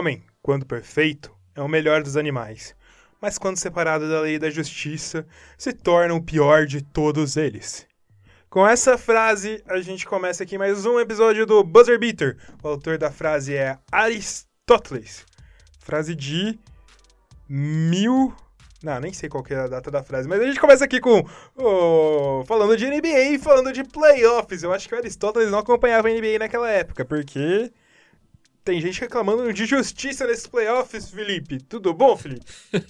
homem, quando perfeito, é o melhor dos animais, mas quando separado da lei da justiça, se torna o pior de todos eles. Com essa frase, a gente começa aqui mais um episódio do Buzzer Beater. O autor da frase é Aristóteles. Frase de mil. Não, nem sei qual é a data da frase, mas a gente começa aqui com. Oh, falando de NBA e falando de playoffs. Eu acho que o Aristóteles não acompanhava a NBA naquela época, porque. Tem gente reclamando de justiça nesses playoffs, Felipe. Tudo bom, Felipe?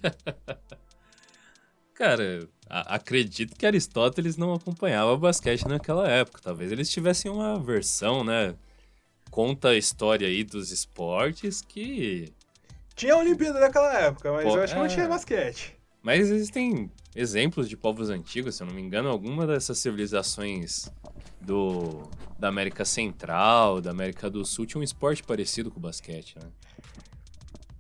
Cara, acredito que Aristóteles não acompanhava basquete naquela época. Talvez eles tivessem uma versão, né? Conta a história aí dos esportes que. Tinha a Olimpíada naquela época, mas Pô, eu acho é... que não tinha basquete. Mas existem exemplos de povos antigos, se eu não me engano, alguma dessas civilizações do, da América Central, da América do Sul, tinha um esporte parecido com o basquete, né?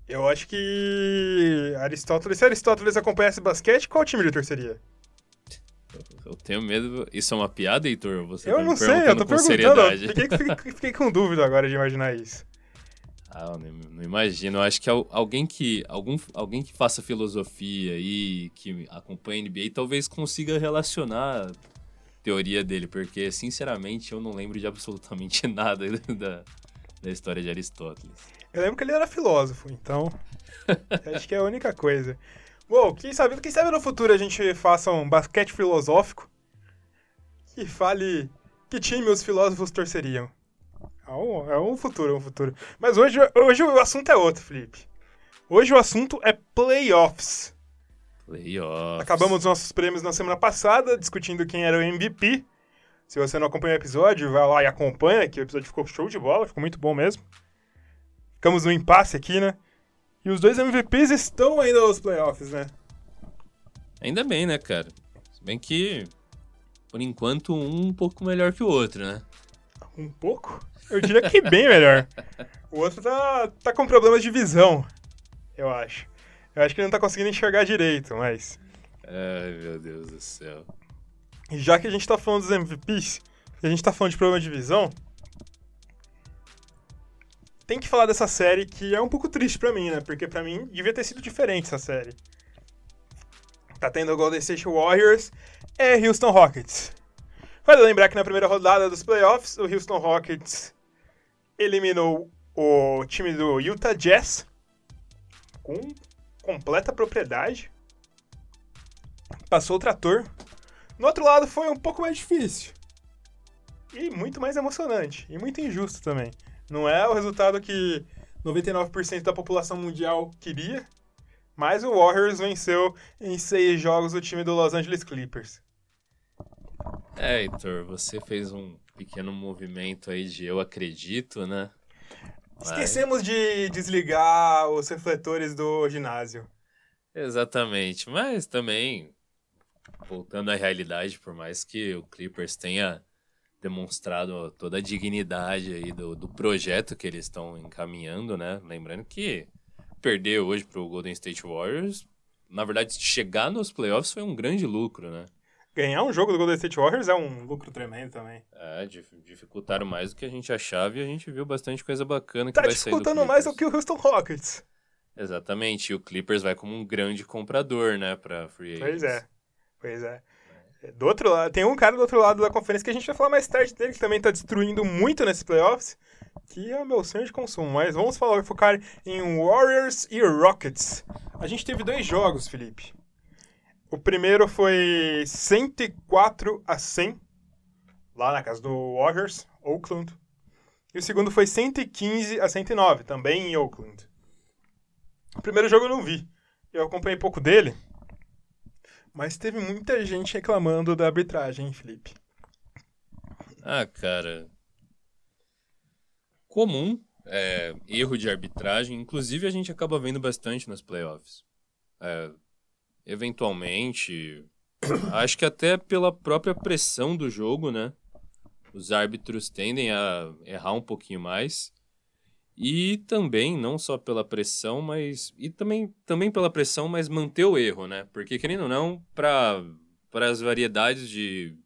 Eu acho que Aristóteles, se Aristóteles acompanhasse basquete, qual time ele torceria? Eu tenho medo. Isso é uma piada, Heitor? Você eu tá não sei, eu tô perguntando. Fiquei, fiquei, fiquei, com dúvida agora de imaginar isso. Ah, não, não, imagino. Eu acho que alguém que algum, alguém que faça filosofia e que acompanha a NBA talvez consiga relacionar teoria dele, porque sinceramente eu não lembro de absolutamente nada da, da história de Aristóteles. Eu lembro que ele era filósofo, então acho que é a única coisa. Bom, quem sabe, quem sabe no futuro a gente faça um basquete filosófico que fale que time os filósofos torceriam. É um, é um futuro, é um futuro. Mas hoje, hoje o assunto é outro, Felipe. Hoje o assunto é playoffs. Playoffs. Acabamos os nossos prêmios na semana passada, discutindo quem era o MVP. Se você não acompanha o episódio, vai lá e acompanha, que o episódio ficou show de bola, ficou muito bom mesmo. Ficamos no impasse aqui, né? E os dois MVPs estão ainda nos playoffs, né? Ainda bem, né, cara? Se bem que, por enquanto, um um pouco melhor que o outro, né? Um pouco? Eu diria que bem melhor. O outro tá, tá com problemas de visão, eu acho. Eu acho que ele não tá conseguindo enxergar direito, mas. Ai, meu Deus do céu. E já que a gente tá falando dos MVPs, e a gente tá falando de problema de visão, tem que falar dessa série que é um pouco triste para mim, né? Porque para mim devia ter sido diferente essa série. Tá tendo o Golden State Warriors e Houston Rockets. Vale lembrar que na primeira rodada dos playoffs, o Houston Rockets eliminou o time do Utah Jazz com completa propriedade. Passou o trator. No outro lado foi um pouco mais difícil. E muito mais emocionante. E muito injusto também. Não é o resultado que 99% da população mundial queria. Mas o Warriors venceu em seis jogos o time do Los Angeles Clippers. É, Heitor, você fez um pequeno movimento aí de eu acredito, né? Esquecemos de desligar os refletores do ginásio. Exatamente, mas também, voltando à realidade, por mais que o Clippers tenha demonstrado toda a dignidade aí do, do projeto que eles estão encaminhando, né? Lembrando que perder hoje para o Golden State Warriors, na verdade, chegar nos playoffs foi um grande lucro, né? Ganhar um jogo do Golden State Warriors é um lucro tremendo também. É, dificultaram mais do que a gente achava e a gente viu bastante coisa bacana que tá vai sair do dificultando mais do que o Houston Rockets. Exatamente, e o Clippers vai como um grande comprador, né, pra Free Agents. Pois é, pois é. Do outro lado, tem um cara do outro lado da conferência que a gente vai falar mais tarde dele, que também tá destruindo muito nesses playoffs, que é o meu sonho de consumo. Mas vamos falar, focar em Warriors e Rockets. A gente teve dois jogos, Felipe. O primeiro foi 104 a 100, lá na casa do Warriors, Oakland. E o segundo foi 115 a 109, também em Oakland. O primeiro jogo eu não vi. Eu acompanhei pouco dele. Mas teve muita gente reclamando da arbitragem, hein, Felipe? Ah, cara. Comum. É, erro de arbitragem. Inclusive, a gente acaba vendo bastante nos playoffs. É, eventualmente. acho que até pela própria pressão do jogo, né? Os árbitros tendem a errar um pouquinho mais. E também, não só pela pressão, mas. E também, também pela pressão, mas manter o erro, né? Porque, querendo ou não, para as variedades de,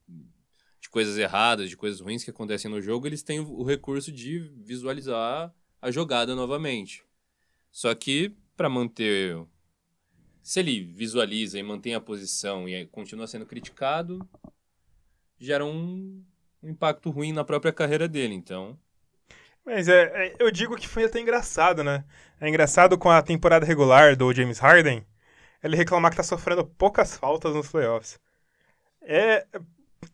de coisas erradas, de coisas ruins que acontecem no jogo, eles têm o recurso de visualizar a jogada novamente. Só que para manter se ele visualiza e mantém a posição e continua sendo criticado, gera um, um impacto ruim na própria carreira dele, então. Mas é, é, eu digo que foi até engraçado, né? É engraçado com a temporada regular do James Harden, ele reclamar que tá sofrendo poucas faltas nos playoffs. É,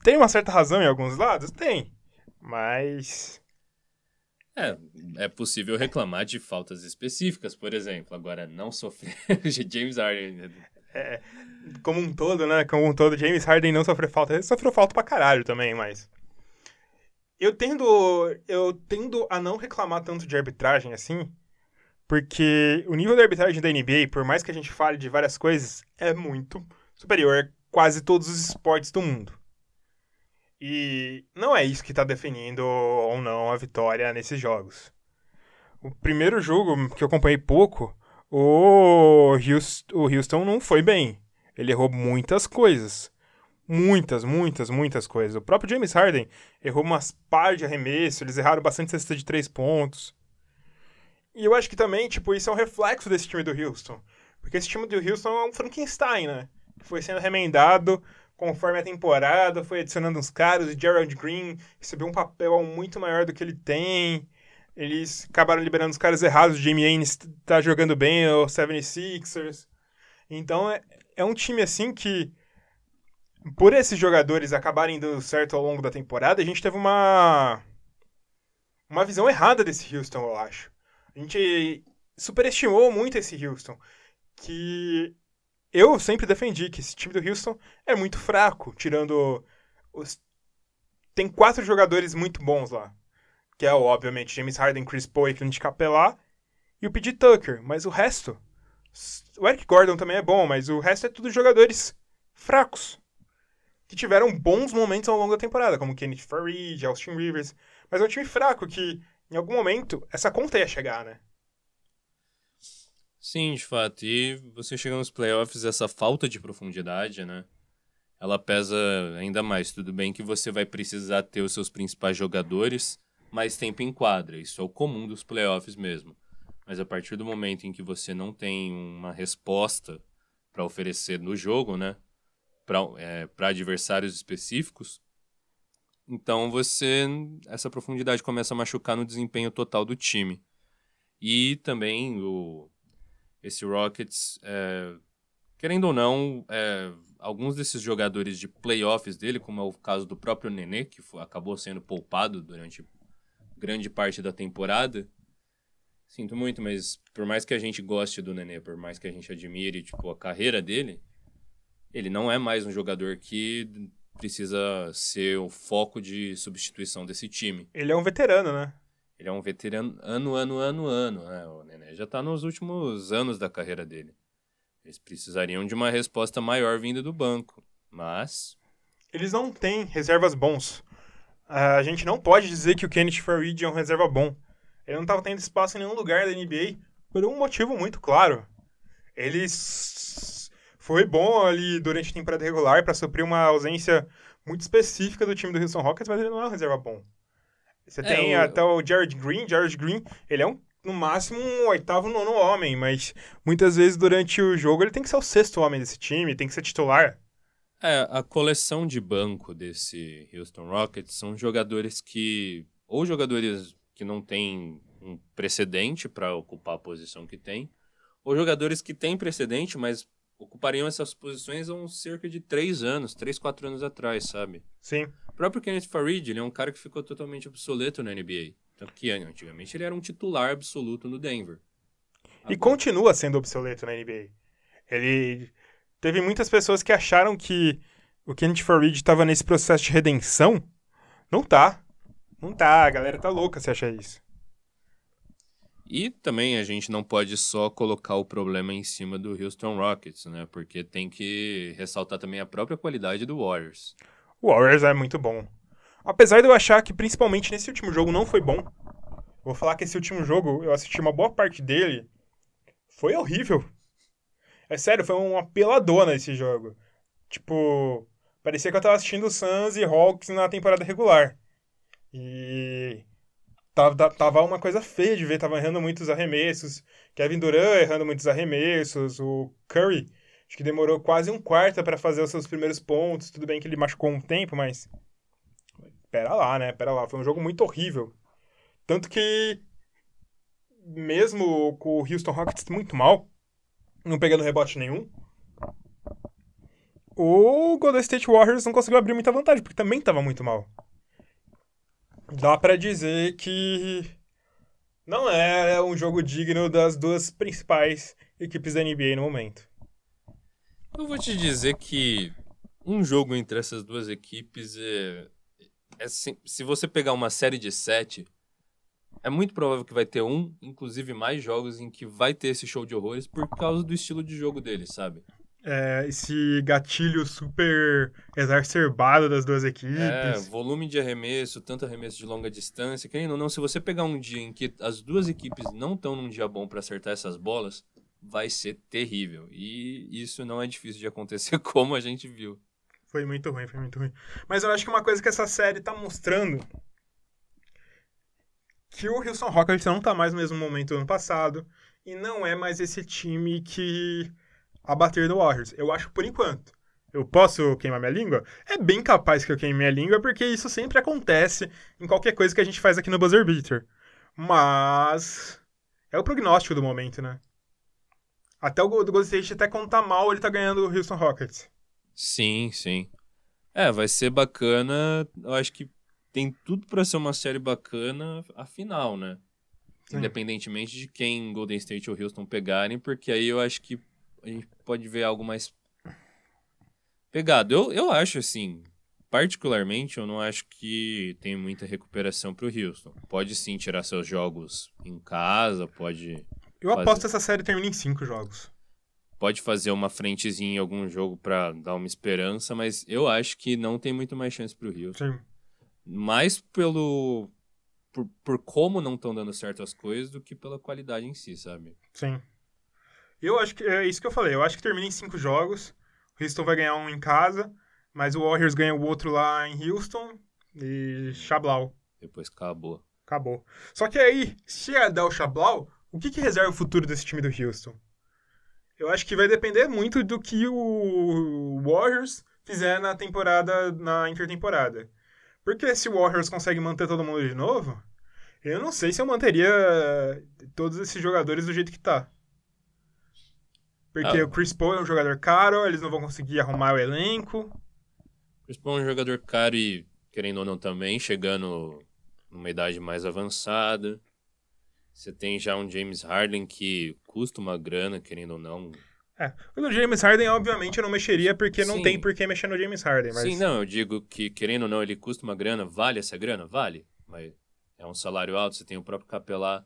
tem uma certa razão em alguns lados? Tem. Mas. É, é possível reclamar de faltas específicas, por exemplo. Agora, não sofrer James Harden. É, como um todo, né? Como um todo, James Harden não sofreu falta. Ele sofreu falta pra caralho também, mas. Eu tendo, eu tendo a não reclamar tanto de arbitragem assim, porque o nível da arbitragem da NBA, por mais que a gente fale de várias coisas, é muito superior a quase todos os esportes do mundo. E não é isso que está definindo ou não a vitória nesses jogos. O primeiro jogo que eu acompanhei pouco, o Houston, o Houston não foi bem. Ele errou muitas coisas. Muitas, muitas, muitas coisas. O próprio James Harden errou umas par de arremesso, eles erraram bastante cesta de três pontos. E eu acho que também, tipo, isso é um reflexo desse time do Houston. Porque esse time do Houston é um Frankenstein, né? Foi sendo remendado conforme a temporada, foi adicionando uns caras. O Gerald Green recebeu um papel muito maior do que ele tem. Eles acabaram liberando os caras errados. O Jamie Ainnes tá jogando bem, o 76ers. Então é, é um time assim que, por esses jogadores acabarem dando certo ao longo da temporada, a gente teve uma, uma visão errada desse Houston, eu acho. A gente superestimou muito esse Houston. Que eu sempre defendi que esse time do Houston é muito fraco, tirando os. Tem quatro jogadores muito bons lá. Que é, obviamente, James Harden, Chris Paul e Clint Capela e o P.J. Tucker. Mas o resto. O Eric Gordon também é bom, mas o resto é tudo jogadores fracos. Que tiveram bons momentos ao longo da temporada, como Kenneth Farid, Austin Rivers. Mas é um time fraco que, em algum momento, essa conta ia chegar, né? Sim, de fato. E você chega nos playoffs, essa falta de profundidade, né? Ela pesa ainda mais. Tudo bem que você vai precisar ter os seus principais jogadores mais tempo em quadra. Isso é o comum dos playoffs mesmo. Mas a partir do momento em que você não tem uma resposta para oferecer no jogo, né? Para é, adversários específicos, então você. Essa profundidade começa a machucar no desempenho total do time. E também o, esse Rockets, é, querendo ou não, é, alguns desses jogadores de playoffs dele, como é o caso do próprio Nenê, que foi, acabou sendo poupado durante grande parte da temporada. Sinto muito, mas por mais que a gente goste do Nenê, por mais que a gente admire tipo, a carreira dele, ele não é mais um jogador que precisa ser o foco de substituição desse time. Ele é um veterano, né? Ele é um veterano ano, ano, ano, ano. Né? O Nené já está nos últimos anos da carreira dele. Eles precisariam de uma resposta maior vinda do banco. Mas. Eles não têm reservas bons. A gente não pode dizer que o Kenneth Farid é um reserva bom. Ele não estava tendo espaço em nenhum lugar da NBA por um motivo muito claro. Ele foi bom ali durante a temporada regular para suprir uma ausência muito específica do time do Houston Rockets, mas ele não é um reserva bom. Você é, tem o... até o Jared Green. Jared Green, ele é um, no máximo um oitavo, nono homem, mas muitas vezes durante o jogo ele tem que ser o sexto homem desse time, tem que ser titular. É, a coleção de banco desse Houston Rockets são jogadores que. Ou jogadores que não têm um precedente para ocupar a posição que tem, ou jogadores que têm precedente, mas ocupariam essas posições há uns cerca de três anos, três, quatro anos atrás, sabe? Sim. O próprio Kenneth Farid, ele é um cara que ficou totalmente obsoleto na NBA. Tanto que antigamente ele era um titular absoluto no Denver. Agora... E continua sendo obsoleto na NBA. Ele. Teve muitas pessoas que acharam que o Kenneth Farid estava nesse processo de redenção. Não tá. Não tá, a galera tá louca se achar isso. E também a gente não pode só colocar o problema em cima do Houston Rockets, né? Porque tem que ressaltar também a própria qualidade do Warriors. O Warriors é muito bom. Apesar de eu achar que principalmente nesse último jogo não foi bom. Vou falar que esse último jogo, eu assisti uma boa parte dele. Foi horrível. É sério, foi uma peladona esse jogo. Tipo, parecia que eu tava assistindo Suns e Hawks na temporada regular. E tava, tava uma coisa feia de ver, tava errando muitos arremessos. Kevin Durant errando muitos arremessos, o Curry, acho que demorou quase um quarto para fazer os seus primeiros pontos. Tudo bem que ele machucou um tempo, mas pera lá, né? Pera lá, foi um jogo muito horrível. Tanto que mesmo com o Houston Rockets muito mal, não pegando rebote nenhum, o Golden State Warriors não conseguiu abrir muita vantagem, porque também estava muito mal. Dá para dizer que não é um jogo digno das duas principais equipes da NBA no momento. Eu vou te dizer que um jogo entre essas duas equipes é, é se, se você pegar uma série de sete, é muito provável que vai ter um, inclusive mais jogos em que vai ter esse show de horrores por causa do estilo de jogo deles, sabe? É, esse gatilho super exacerbado das duas equipes. É, volume de arremesso, tanto arremesso de longa distância. Querendo ou não, se você pegar um dia em que as duas equipes não estão num dia bom para acertar essas bolas, vai ser terrível. E isso não é difícil de acontecer, como a gente viu. Foi muito ruim, foi muito ruim. Mas eu acho que uma coisa que essa série tá mostrando que o Houston Rockets não tá mais no mesmo momento do ano passado e não é mais esse time que abater do Warriors. Eu acho por enquanto. Eu posso queimar minha língua? É bem capaz que eu queime minha língua, porque isso sempre acontece em qualquer coisa que a gente faz aqui no Buzzer Beater. Mas. É o prognóstico do momento, né? Até o Golden State, até quando tá mal, ele tá ganhando o Houston Rockets. Sim, sim. É, vai ser bacana. Eu acho que tem tudo para ser uma série bacana a final, né? Sim. Independentemente de quem Golden State ou Houston pegarem, porque aí eu acho que a gente pode ver algo mais pegado. Eu, eu acho assim, particularmente, eu não acho que tem muita recuperação para o Houston. Pode sim tirar seus jogos em casa, pode. Eu fazer... aposto que essa série termina em cinco jogos. Pode fazer uma frentezinha em algum jogo para dar uma esperança, mas eu acho que não tem muito mais chance para o Houston. Sim. Mais pelo. Por, por como não estão dando certo as coisas do que pela qualidade em si, sabe? Sim. Eu acho que é isso que eu falei. Eu acho que termina em cinco jogos. O Houston vai ganhar um em casa, mas o Warriors ganha o outro lá em Houston e Chablau. Depois acabou. Acabou. Só que aí, se é dar o Chablau, o que, que reserva o futuro desse time do Houston? Eu acho que vai depender muito do que o Warriors fizer na temporada, na intertemporada. Porque se o Warriors consegue manter todo mundo de novo, eu não sei se eu manteria todos esses jogadores do jeito que tá. Porque ah. o Chris Paul é um jogador caro, eles não vão conseguir arrumar o elenco. Chris Paul é um jogador caro e, querendo ou não também, chegando numa idade mais avançada. Você tem já um James Harden que custa uma grana, querendo ou não. É, o James Harden, obviamente, eu não mexeria porque não tem por que mexer no James Harden. Mas... Sim, não, eu digo que, querendo ou não, ele custa uma grana. Vale essa grana? Vale. Mas é um salário alto, você tem o próprio Capelá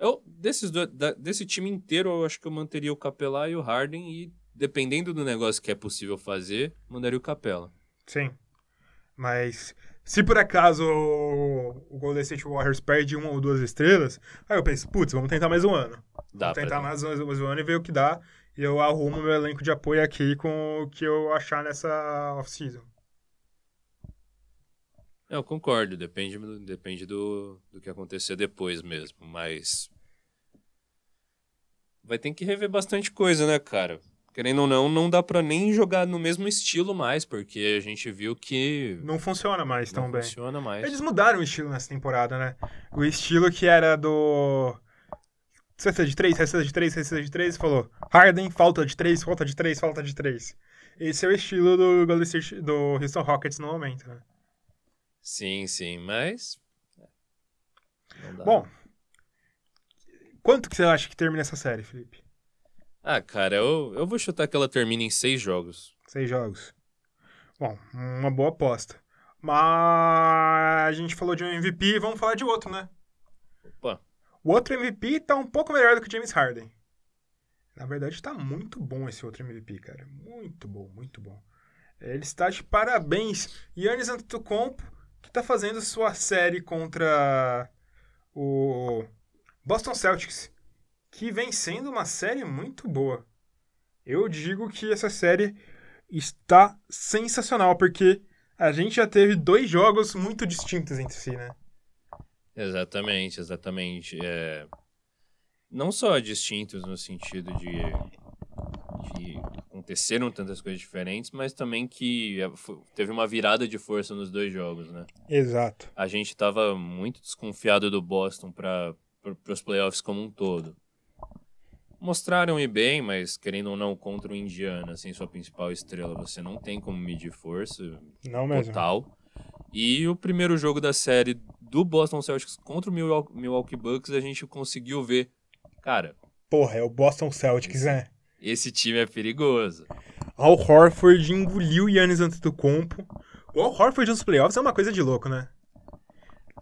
eu, desses do, da, desse time inteiro, eu acho que eu manteria o Capela e o Harden e, dependendo do negócio que é possível fazer, mandaria o Capela. Sim. Mas se por acaso o Golden State Warriors perde uma ou duas estrelas, aí eu penso, putz, vamos tentar mais um ano. Dá vamos tentar mais, mais um ano e ver o que dá. E eu arrumo meu elenco de apoio aqui com o que eu achar nessa off-season. Eu concordo, depende, depende do, do que acontecer depois mesmo, mas. Vai ter que rever bastante coisa, né, cara? Querendo ou não, não dá pra nem jogar no mesmo estilo mais, porque a gente viu que. Não funciona mais tão não bem. funciona mais. Eles mudaram o estilo nessa temporada, né? O estilo que era do. Cesta de três, cesta de três, cesta de três, falou Harden, falta de três, falta de três, falta de três. Esse é o estilo do do Houston Rockets no momento, né? Sim, sim, mas. É, Bom, quanto que você acha que termina essa série, Felipe? Ah, cara, eu, eu vou chutar que ela termina em seis jogos. Seis jogos. Bom, uma boa aposta. Mas a gente falou de um MVP, vamos falar de outro, né? Opa. O outro MVP tá um pouco melhor do que o James Harden. Na verdade, tá muito bom esse outro MVP, cara. Muito bom, muito bom. Ele está de parabéns. Yannis Antetokounmpo está fazendo sua série contra o Boston Celtics, que vem sendo uma série muito boa. Eu digo que essa série está sensacional, porque a gente já teve dois jogos muito distintos entre si, né? Exatamente, exatamente. É... Não só distintos no sentido de, de aconteceram tantas coisas diferentes, mas também que é, teve uma virada de força nos dois jogos, né? Exato. A gente estava muito desconfiado do Boston para os playoffs como um todo. Mostraram ir bem, mas querendo ou não, contra o Indiana, sem sua principal estrela, você não tem como medir força não mesmo. total. E o primeiro jogo da série do Boston Celtics contra o Milwaukee Bucks, a gente conseguiu ver, cara... Porra, é o Boston Celtics, né? Esse time é perigoso. Al Horford engoliu Yannis Antetokounmpo. O Al Horford nos playoffs é uma coisa de louco, né?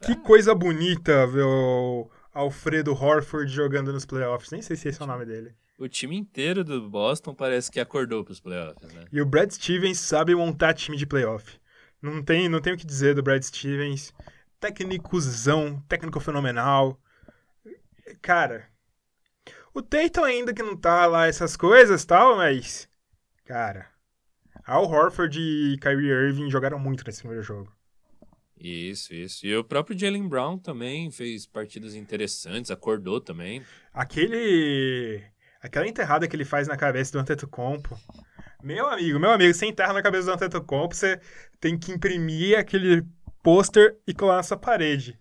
Que coisa bonita ver o Alfredo Horford jogando nos playoffs. Nem sei se esse é o nome dele. O time inteiro do Boston parece que acordou para os playoffs, né? E o Brad Stevens sabe montar time de playoff. Não tem, não tem o que dizer do Brad Stevens. Técnicozão, técnico fenomenal. Cara, o Tatum ainda que não tá lá essas coisas tal, mas. Cara. Al Horford e Kyrie Irving jogaram muito nesse primeiro jogo. Isso, isso. E o próprio Jalen Brown também fez partidas interessantes, acordou também. Aquele. Aquela enterrada que ele faz na cabeça do Antetokounmpo. Meu amigo, meu amigo, você enterra na cabeça do Antetokounmpo, você tem que imprimir aquele pôster e colar na sua parede.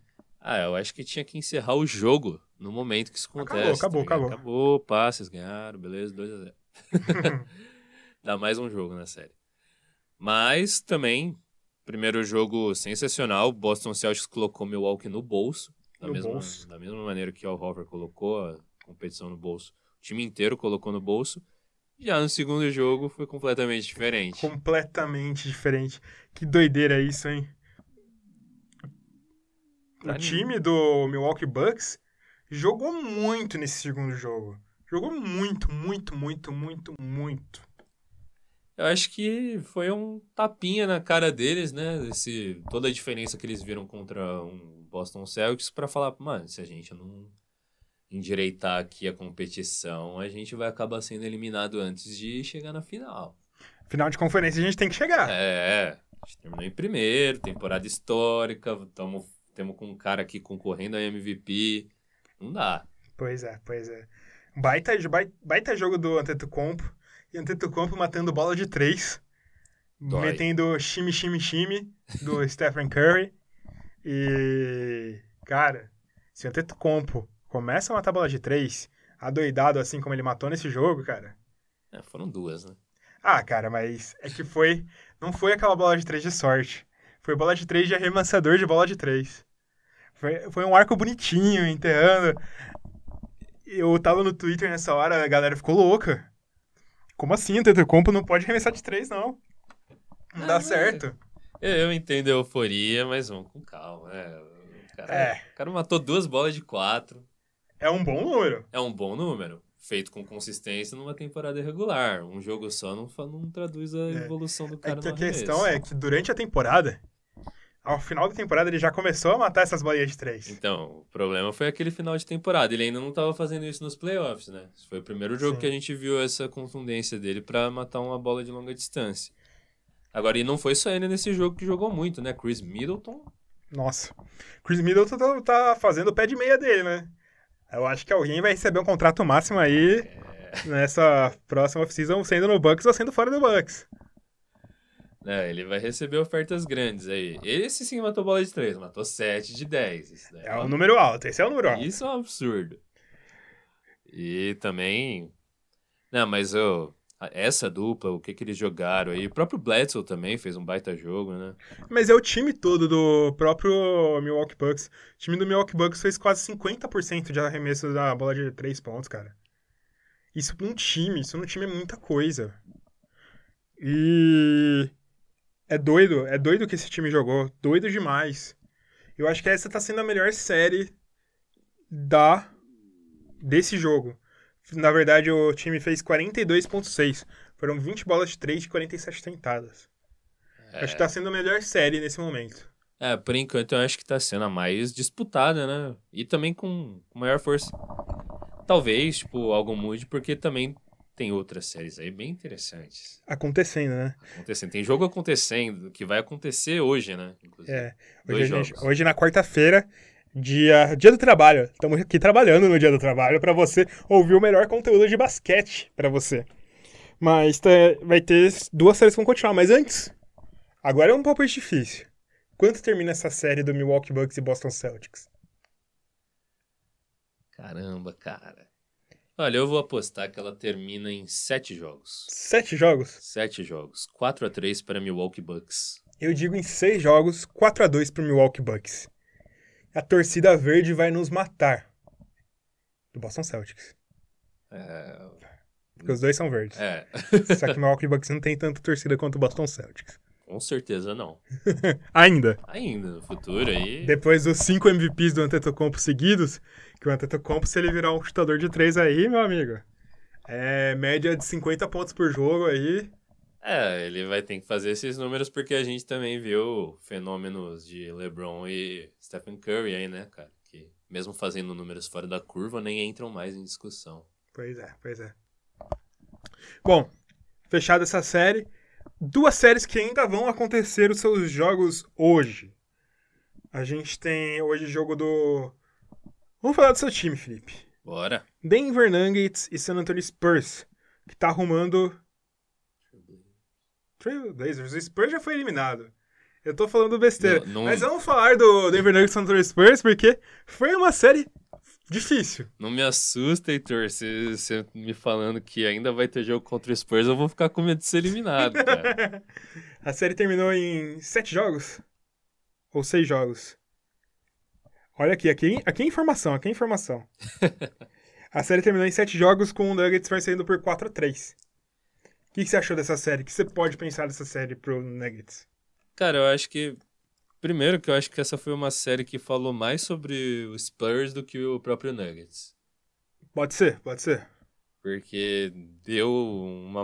Ah, eu acho que tinha que encerrar o jogo no momento que isso acontece. Acabou, acabou, tá acabou. Acabou, passes, ganharam, beleza, 2x0. Dá mais um jogo na série. Mas também, primeiro jogo sensacional, Boston Celtics colocou Milwaukee no bolso. Da, no mesma, bolso. da mesma maneira que o Horford colocou a competição no bolso. O time inteiro colocou no bolso. Já no segundo jogo foi completamente diferente. Completamente diferente. Que doideira isso, hein? O time do Milwaukee Bucks jogou muito nesse segundo jogo. Jogou muito, muito, muito, muito, muito. Eu acho que foi um tapinha na cara deles, né? Esse, toda a diferença que eles viram contra um Boston Celtics para falar, mano, se a gente não endireitar aqui a competição, a gente vai acabar sendo eliminado antes de chegar na final. Final de conferência a gente tem que chegar. É, a gente terminou em primeiro, temporada histórica, tamo, temos com um cara aqui concorrendo a MVP. Não dá. Pois é, pois é. Baita, baita, baita jogo do Antetokounmpo. E Antetokounmpo matando bola de três. Dói. Metendo shime, shime, shime do Stephen Curry. E, cara, se o Antetokounmpo começa a matar bola de três, adoidado assim como ele matou nesse jogo, cara... É, foram duas, né? Ah, cara, mas é que foi... Não foi aquela bola de três de sorte. Foi bola de três de arremessador de bola de três. Foi, foi um arco bonitinho, enterrando. Eu tava no Twitter nessa hora, a galera ficou louca. Como assim? O Tetecompo não pode arremessar de três, não. Não Ah, dá mas- certo. Eu, eu entendo a euforia, mas vamos com calma. né? O cara, É. o cara matou duas bolas de quatro. É um bom número. É um bom número. Feito com consistência numa temporada regular. Um jogo só não, não traduz a evolução do É cara que a questão é que durante a temporada, ao final da temporada, ele já começou a matar essas bolinhas de três. Então, o problema foi aquele final de temporada. Ele ainda não estava fazendo isso nos playoffs, né? Foi o primeiro jogo Sim. que a gente viu essa contundência dele pra matar uma bola de longa distância. Agora, e não foi só ele nesse jogo que jogou muito, né? Chris Middleton. Nossa. Chris Middleton tá- tá fazendo o pé de meia dele, né? Eu acho que alguém vai receber um contrato máximo aí nessa próxima off-season, sendo no Bucks ou sendo fora do Bucks. Né? Ele vai receber ofertas grandes aí. Esse sim matou bola de 3, matou 7 de 10. Isso, daí É um número alto, esse é o número alto. Isso é um absurdo. E também. Não, mas eu. Essa dupla, o que, que eles jogaram aí. O próprio Bledsoe também fez um baita jogo, né? Mas é o time todo do próprio Milwaukee Bucks. O time do Milwaukee Bucks fez quase 50% de arremesso da bola de três pontos, cara. Isso num time, isso num time é muita coisa. E é doido, é doido que esse time jogou, doido demais. Eu acho que essa tá sendo a melhor série da desse jogo. Na verdade, o time fez 42.6. Foram 20 bolas de 3 de 47 tentadas. Acho que tá sendo a melhor série nesse momento. É, por enquanto eu acho que tá sendo a mais disputada, né? E também com com maior força. Talvez, tipo, algo mude, porque também tem outras séries aí bem interessantes Acontecendo, né? acontecendo. Tem jogo acontecendo, que vai acontecer hoje, né? Inclusive. É. Hoje, gente- hoje na quarta-feira, Dia, dia do trabalho. Estamos aqui trabalhando no dia do trabalho para você ouvir o melhor conteúdo de basquete para você. Mas tá, vai ter duas séries que vão continuar. Mas antes, agora é um pouco difícil. Quanto termina essa série do Milwaukee Bucks e Boston Celtics? Caramba, cara. Olha, eu vou apostar que ela termina em sete jogos. Sete jogos? Sete jogos. 4 a 3 para Milwaukee Bucks. Eu digo em seis jogos, 4 a 2 para Milwaukee Bucks. A torcida verde vai nos matar. Do Boston Celtics. É... Porque os dois são verdes. é. Só que o Milwaukee Bucks não tem tanta torcida quanto o Boston Celtics. Com certeza não. Ainda. Ainda no futuro aí. Depois dos cinco MVPs do Antetokounmpo seguidos, que o Antetokounmpo, se ele virar um chutador de três aí, meu amigo, é média de 50 pontos por jogo aí. É, ele vai ter que fazer esses números porque a gente também viu fenômenos de LeBron e Stephen Curry aí, né, cara? Que mesmo fazendo números fora da curva, nem entram mais em discussão. Pois é, pois é. Bom, fechada essa série, duas séries que ainda vão acontecer os seus jogos hoje. A gente tem hoje jogo do. Vamos falar do seu time, Felipe. Bora. Denver Nuggets e San Antonio Spurs, que tá arrumando. Trailblazers. O Spurs já foi eliminado. Eu tô falando besteira. Não- não- Mas vamos falar do Denver Nuggets e San Antonio Spurs, porque foi uma série difícil. Não me assusta, Heitor. Se você me falando que ainda vai ter jogo contra o Spurs, eu vou ficar com medo de ser eliminado, cara. A série terminou em sete jogos? Ou seis jogos? Olha aqui, aqui, aqui é informação, aqui é informação. a série terminou em sete jogos com o Nuggets vencendo por 4 a 3 O que, que você achou dessa série? O que você pode pensar dessa série pro Nuggets? Cara, eu acho que. Primeiro, que eu acho que essa foi uma série que falou mais sobre o Spurs do que o próprio Nuggets. Pode ser, pode ser. Porque deu uma,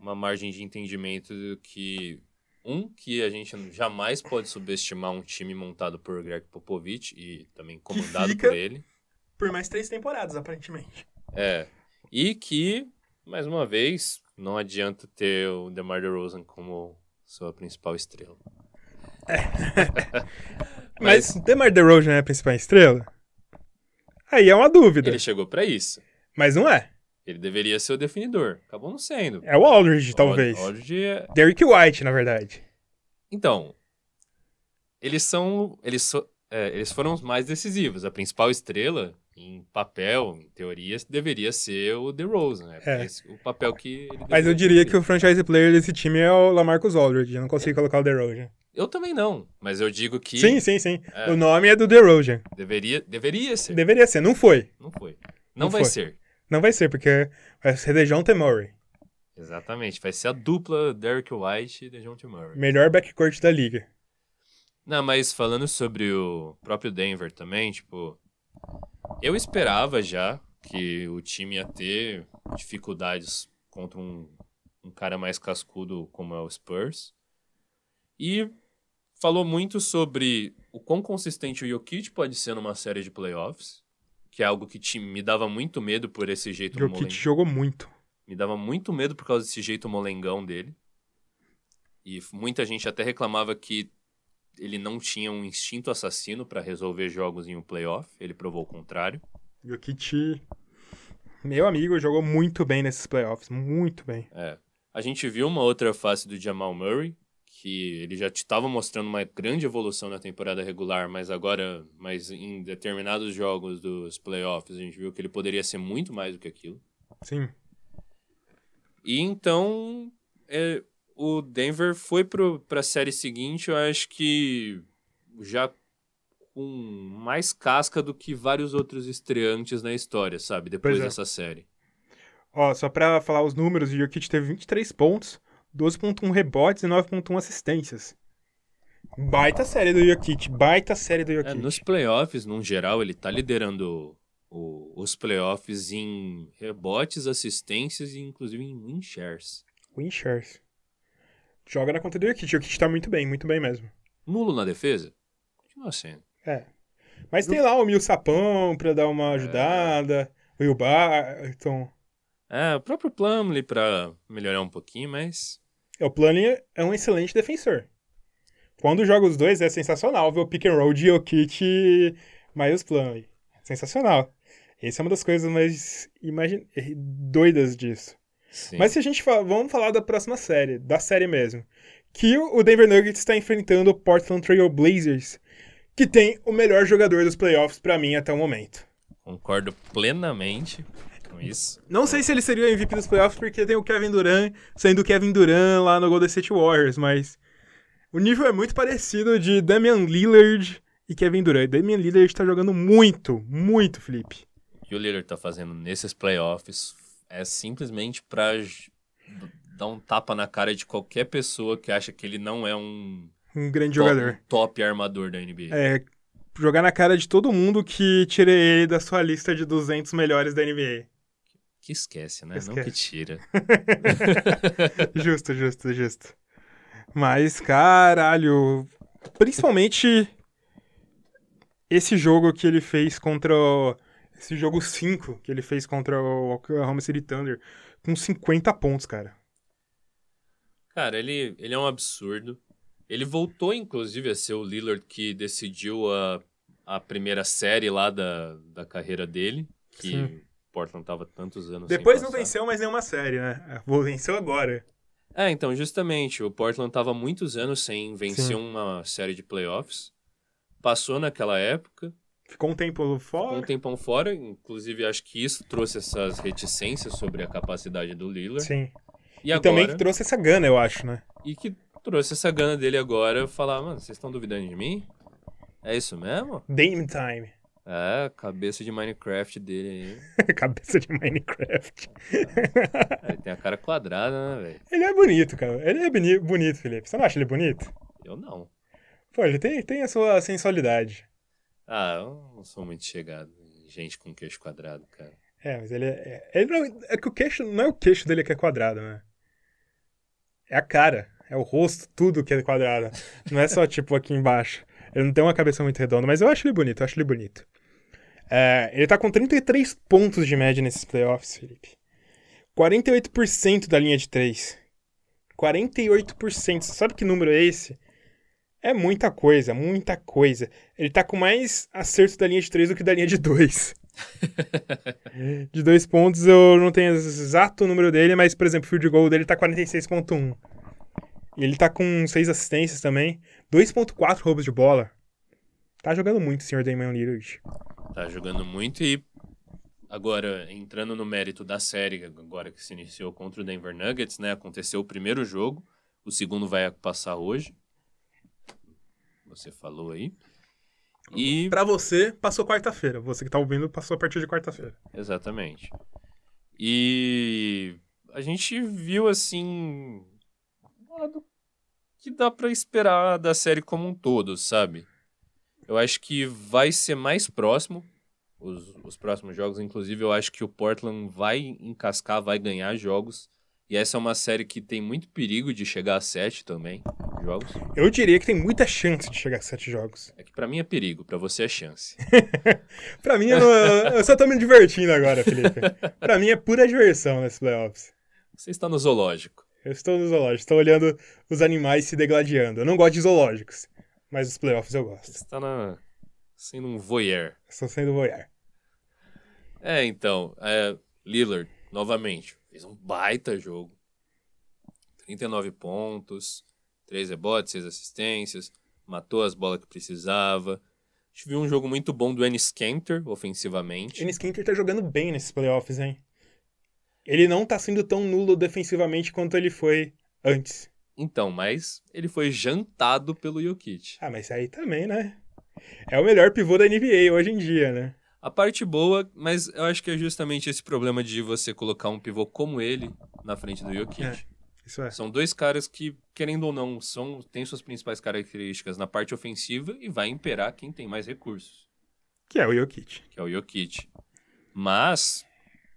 uma margem de entendimento do que. Um, que a gente jamais pode subestimar um time montado por Greg Popovich e também comandado por ele. Por mais três temporadas, aparentemente. É. E que, mais uma vez, não adianta ter o DeMar DeRozan como sua principal estrela. Mas, DeMar DeRozan é a principal estrela? Aí é uma dúvida. ele chegou pra isso. Mas não é. Ele deveria ser o definidor. Acabou não sendo. É o Aldridge, talvez. Aldridge é... Derrick White, na verdade. Então, eles são... Eles, so- é, eles foram os mais decisivos. A principal estrela, em papel, em teoria, deveria ser o DeRozan. né? É. Esse- o papel que ele Mas eu diria que ter. o franchise player desse time é o Lamarcus Aldridge. Eu não consigo colocar o DeRozan. Eu também não, mas eu digo que Sim, sim, sim. É. O nome é do DeRozan. deveria, deveria ser. Deveria ser. Não foi. Não foi. Não, Não vai foi. ser. Não vai ser, porque vai ser DeJounte Murray. Exatamente. Vai ser a dupla Derrick White e DeJounte Murray. Melhor backcourt da liga. Não, mas falando sobre o próprio Denver também, tipo... Eu esperava já que o time ia ter dificuldades contra um, um cara mais cascudo como é o Spurs. E falou muito sobre o quão consistente o Jokic pode ser numa série de playoffs, que é algo que te, me dava muito medo por esse jeito Jokic molen- jogou muito. me dava muito medo por causa desse jeito molengão dele. E muita gente até reclamava que ele não tinha um instinto assassino para resolver jogos em um playoff. Ele provou o contrário. Jokic, meu amigo, jogou muito bem nesses playoffs. Muito bem. É. A gente viu uma outra face do Jamal Murray, que ele já estava mostrando uma grande evolução na temporada regular, mas agora, mas em determinados jogos dos playoffs, a gente viu que ele poderia ser muito mais do que aquilo. Sim. E então, é, o Denver foi para a série seguinte, eu acho que já com mais casca do que vários outros estreantes na história, sabe? Depois Pois é. dessa série. Ó, só pra falar os números, o Jokic teve 23 pontos, 12.1 rebotes e 9.1 assistências. Baita série do Jokic, baita série do É, Jokic. nos playoffs, no geral, ele tá liderando o- os playoffs em rebotes, assistências e inclusive em win shares. Win shares. Joga na conta do Jokic, o Jokic tá muito bem, muito bem mesmo. Nulo na defesa? Continua sendo. É. Mas tem lá o Mil Sapão pra dar uma ajudada, o Will Barton. É, o próprio Plumlee pra melhorar um pouquinho, mas É, O Plumlee é um excelente defensor. Quando joga os dois é sensacional ver o pick and roll de Jokic e Miles Plumlee. Sensacional. Essa é uma das coisas mais imagine... doidas disso. Sim. Mas se a gente fa... vamos falar da próxima série, da série mesmo, que o Denver Nuggets está enfrentando o Portland Trail Blazers, que tem o melhor jogador dos playoffs pra mim até o momento. Concordo plenamente com isso. Não sei se ele seria o MVP dos playoffs porque tem o Kevin Durant sendo o Kevin Durant lá no Golden State Warriors, mas o nível é muito parecido de Damian Lillard e Kevin Durant. Damian Lillard tá jogando muito, muito, Felipe. O que o Lillard tá fazendo nesses playoffs é simplesmente pra dar um tapa na cara de qualquer pessoa que acha que ele não é um Um grande top, jogador. top armador da NBA. É, jogar na cara de todo mundo que tire ele da sua lista de 200 melhores da NBA. Que esquece, né? Esquece. Não que tira. justo, justo, justo. Mas, caralho. Principalmente esse jogo que ele fez contra. o- Esse jogo 5 que ele fez contra o Oklahoma City Thunder. Com 50 pontos, cara. Cara, ele, ele é um absurdo. Ele voltou, inclusive, a ser o Lillard que decidiu a, a primeira série lá da, da carreira dele. Que Sim. Portland tava tantos anos Depois não venceu mais nenhuma série, né? Vou venceu agora. É, então, justamente, o Portland tava muitos anos sem vencer Sim. uma série de playoffs. Passou naquela época, Ficou um tempo ficou fora. um tempão fora, inclusive acho que isso trouxe essas reticências sobre a capacidade do Lillard. Sim. E, E agora, também que trouxe essa gana, eu acho, né? e que trouxe essa gana dele agora, falar, mano, vocês estão duvidando de mim? É isso mesmo? Dame Time. É, cabeça de Minecraft dele aí. Cabeça de Minecraft. Ele tem a cara quadrada, né, velho? ele é bonito, cara. Ele é boni- bonito, Felipe. Você não acha ele bonito? Eu não. Pô, ele tem, tem a sua sensualidade. Ah, eu não sou muito chegado em gente com queixo quadrado, cara. É, mas ele é. é- ele não, é que o queixo. Não é o queixo dele que é quadrado, né? É a cara. É o rosto, tudo que é quadrado. Não é só, tipo, aqui embaixo. Ele não tem uma cabeça muito redonda, mas eu acho ele bonito, eu acho ele bonito. É, ele tá com 33 pontos de média nesses playoffs, Felipe. 48% da linha de 3. 48%. Você sabe que número é esse? É muita coisa, muita coisa. Ele tá com mais acerto da linha de 3 do que da linha de 2. de dois pontos eu não tenho o exato número dele, mas, por exemplo, o field goal dele tá 46.1. E ele tá com 6 assistências também. 2.4 roubos de bola. Tá jogando muito o senhor Damian Lillard. Tá jogando muito e agora entrando no mérito da série, agora que se iniciou contra o Denver Nuggets, né? Aconteceu o primeiro jogo, o segundo vai passar hoje. Você falou aí. E Pra você, passou quarta-feira. Você que tá ouvindo, passou a partir de quarta-feira. exatamente. E a gente viu assim lado que dá pra esperar da série como um todo, sabe? Eu acho que vai ser mais próximo os, os próximos jogos. Inclusive, eu acho que o Portland vai encascar, vai ganhar jogos. E essa é uma série que tem muito perigo de chegar a sete também jogos. Eu diria que tem muita chance de chegar a 7 jogos. É que pra mim é perigo, pra você é chance. Pra mim, eu, não- eu só tô me divertindo agora, Felipe. Pra mim é pura diversão nesses playoffs. Você está no zoológico. Eu estou no zoológico, estou olhando os animais se degladiando. Eu não gosto de zoológicos, mas os playoffs eu gosto. Você está na... sendo um voyeur. Estou sendo voyeur. É, então, é, Lillard, novamente, fez um baita jogo. 39 pontos, 3 rebotes, 6 assistências, matou as bolas que precisava. A gente viu um jogo muito bom do Ennis Kanter, ofensivamente. Enes Kanter tá jogando bem nesses playoffs, hein? Ele não tá sendo tão nulo defensivamente quanto ele foi antes. Então, mas ele foi jantado pelo Jokic. Ah, mas aí também, né? É o melhor pivô da NBA hoje em dia, né? A parte boa, mas eu acho que é justamente esse problema de você colocar um pivô como ele na frente do Jokic. É. Isso é. São dois caras que, querendo ou não, são, têm suas principais características na parte ofensiva e vai imperar quem tem mais recursos, Que é o Jokic. que é o Jokic. Mas,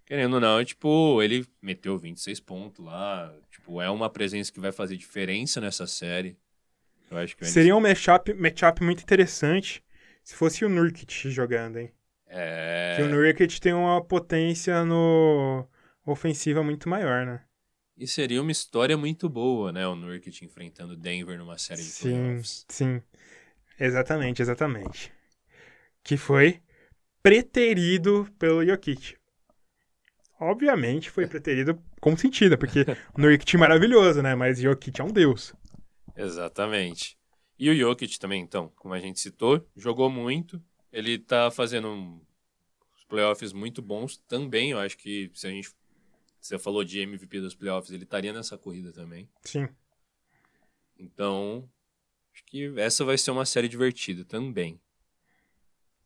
querendo ou não, tipo, ele meteu 26 pontos lá. Tipo, é uma presença que vai fazer diferença nessa série. Eu acho que Seria um matchup, matchup muito interessante se fosse o Nurkic jogando, hein? É... Que o Nurkic tem uma potência no ofensiva muito maior, né? E seria uma história muito boa, né? O Nurkic enfrentando o Denver numa série de Sim, playoffs. sim. Exatamente, exatamente. que foi preterido pelo Jokic. Obviamente foi preterido com sentido, porque o Nurkic é maravilhoso, né? Mas Jokic é um deus. Exatamente. E o Jokic também, então, como a gente citou, jogou muito. Ele tá fazendo um, playoffs muito bons também. Eu acho que se a gente. Você falou de MVP dos playoffs, ele estaria nessa corrida também. Sim. Então, acho que essa vai ser uma série divertida também.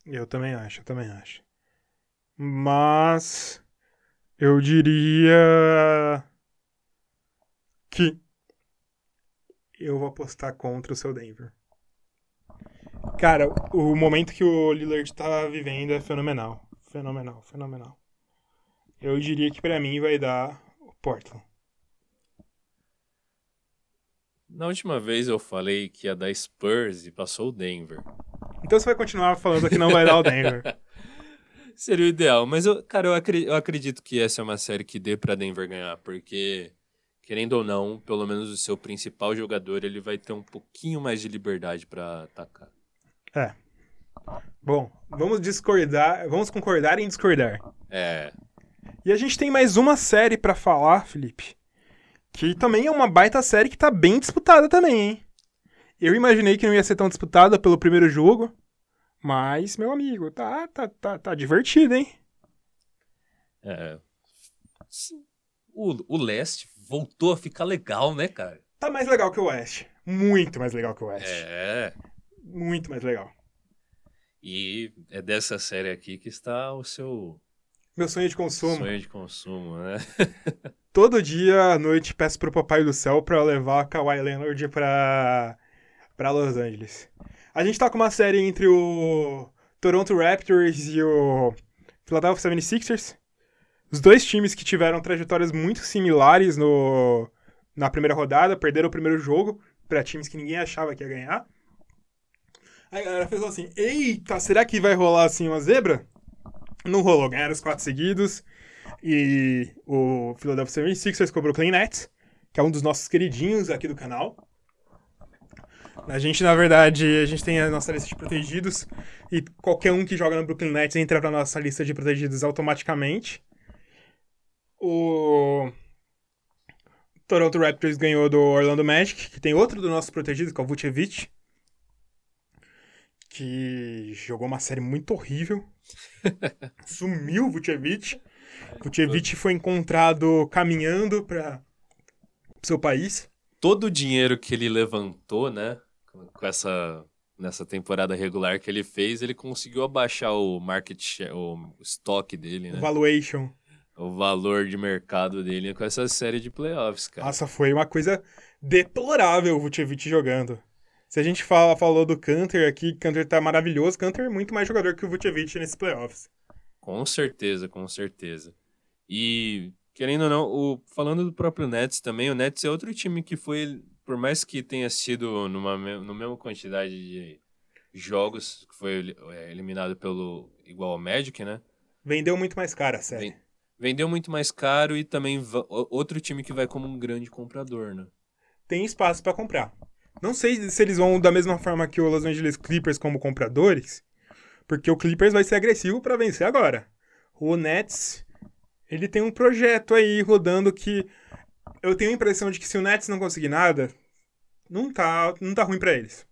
Eu também acho, eu também acho. Mas eu diria que eu vou apostar contra o seu Denver. Cara, o momento que o Lillard tá vivendo é fenomenal. Fenomenal, fenomenal. Eu diria que para mim vai dar o Portland. Na última vez eu falei que ia dar Spurs e passou o Denver. Então você vai continuar falando que não vai dar o Denver. Seria o ideal, mas eu, cara, eu acredito, eu acredito que essa é uma série que dê para Denver ganhar, porque querendo ou não, pelo menos o seu principal jogador, ele vai ter um pouquinho mais de liberdade para atacar. É. Bom, vamos discordar, vamos concordar em discordar. É. E a gente tem mais uma série para falar, Felipe, que também é uma baita série que tá bem disputada também, hein? Eu imaginei que não ia ser tão disputada pelo primeiro jogo, mas, meu amigo, tá, tá, tá, tá divertido, hein? É. O, o leste voltou a ficar legal, né, cara? Tá mais legal que o oeste. Muito mais legal que o oeste. É. Muito mais legal. E é dessa série aqui que está o seu. Meu sonho de consumo. Sonho de consumo, né? Todo dia à noite peço pro Papai do Céu pra levar a Kawhi Leonard pra, pra Los Angeles. A gente tá com uma série entre o Toronto Raptors e o Philadelphia 76ers. Os dois times que tiveram trajetórias muito similares no, na primeira rodada, perderam o primeiro jogo para times que ninguém achava que ia ganhar. Aí a galera fez assim: eita, será que vai rolar assim uma zebra? Não rolou, ganharam os quatro seguidos. E o Philadelphia 76ers com o Brooklyn Nets, que é um dos nossos queridinhos aqui do canal. A gente, na verdade, a gente tem a nossa lista de protegidos e qualquer um que joga no Brooklyn Nets entra pra nossa lista de protegidos automaticamente. O Toronto Raptors ganhou do Orlando Magic, que tem outro do nosso protegido, que é o Vucevic, que jogou uma série muito horrível. Sumiu o Vucevic. Vucevic foi encontrado caminhando para seu país. Todo o dinheiro que ele levantou, né, com essa nessa temporada regular que ele fez, ele conseguiu abaixar o market share, o estoque dele, né? Valuation o valor de mercado dele com essa série de playoffs, cara. Nossa, foi uma coisa deplorável o Vucevic jogando. Se a gente fala, falou do Canter aqui, Canter tá maravilhoso, Canter é muito mais jogador que o Vucevic nesses playoffs. Com certeza, com certeza. E, querendo ou não, o, falando do próprio Nets também, o Nets é outro time que foi, por mais que tenha sido numa no mesma quantidade de jogos, que foi é, eliminado pelo igual ao Magic, né? Vendeu muito mais cara a série. Vendeu muito mais caro e também outro time que vai como um grande comprador, né? Tem espaço para comprar. Não sei se eles vão da mesma forma que o Los Angeles Clippers como compradores, porque o Clippers vai ser agressivo para vencer agora. O Nets, ele tem um projeto aí rodando que eu tenho a impressão de que se o Nets não conseguir nada, não tá, não tá ruim para eles.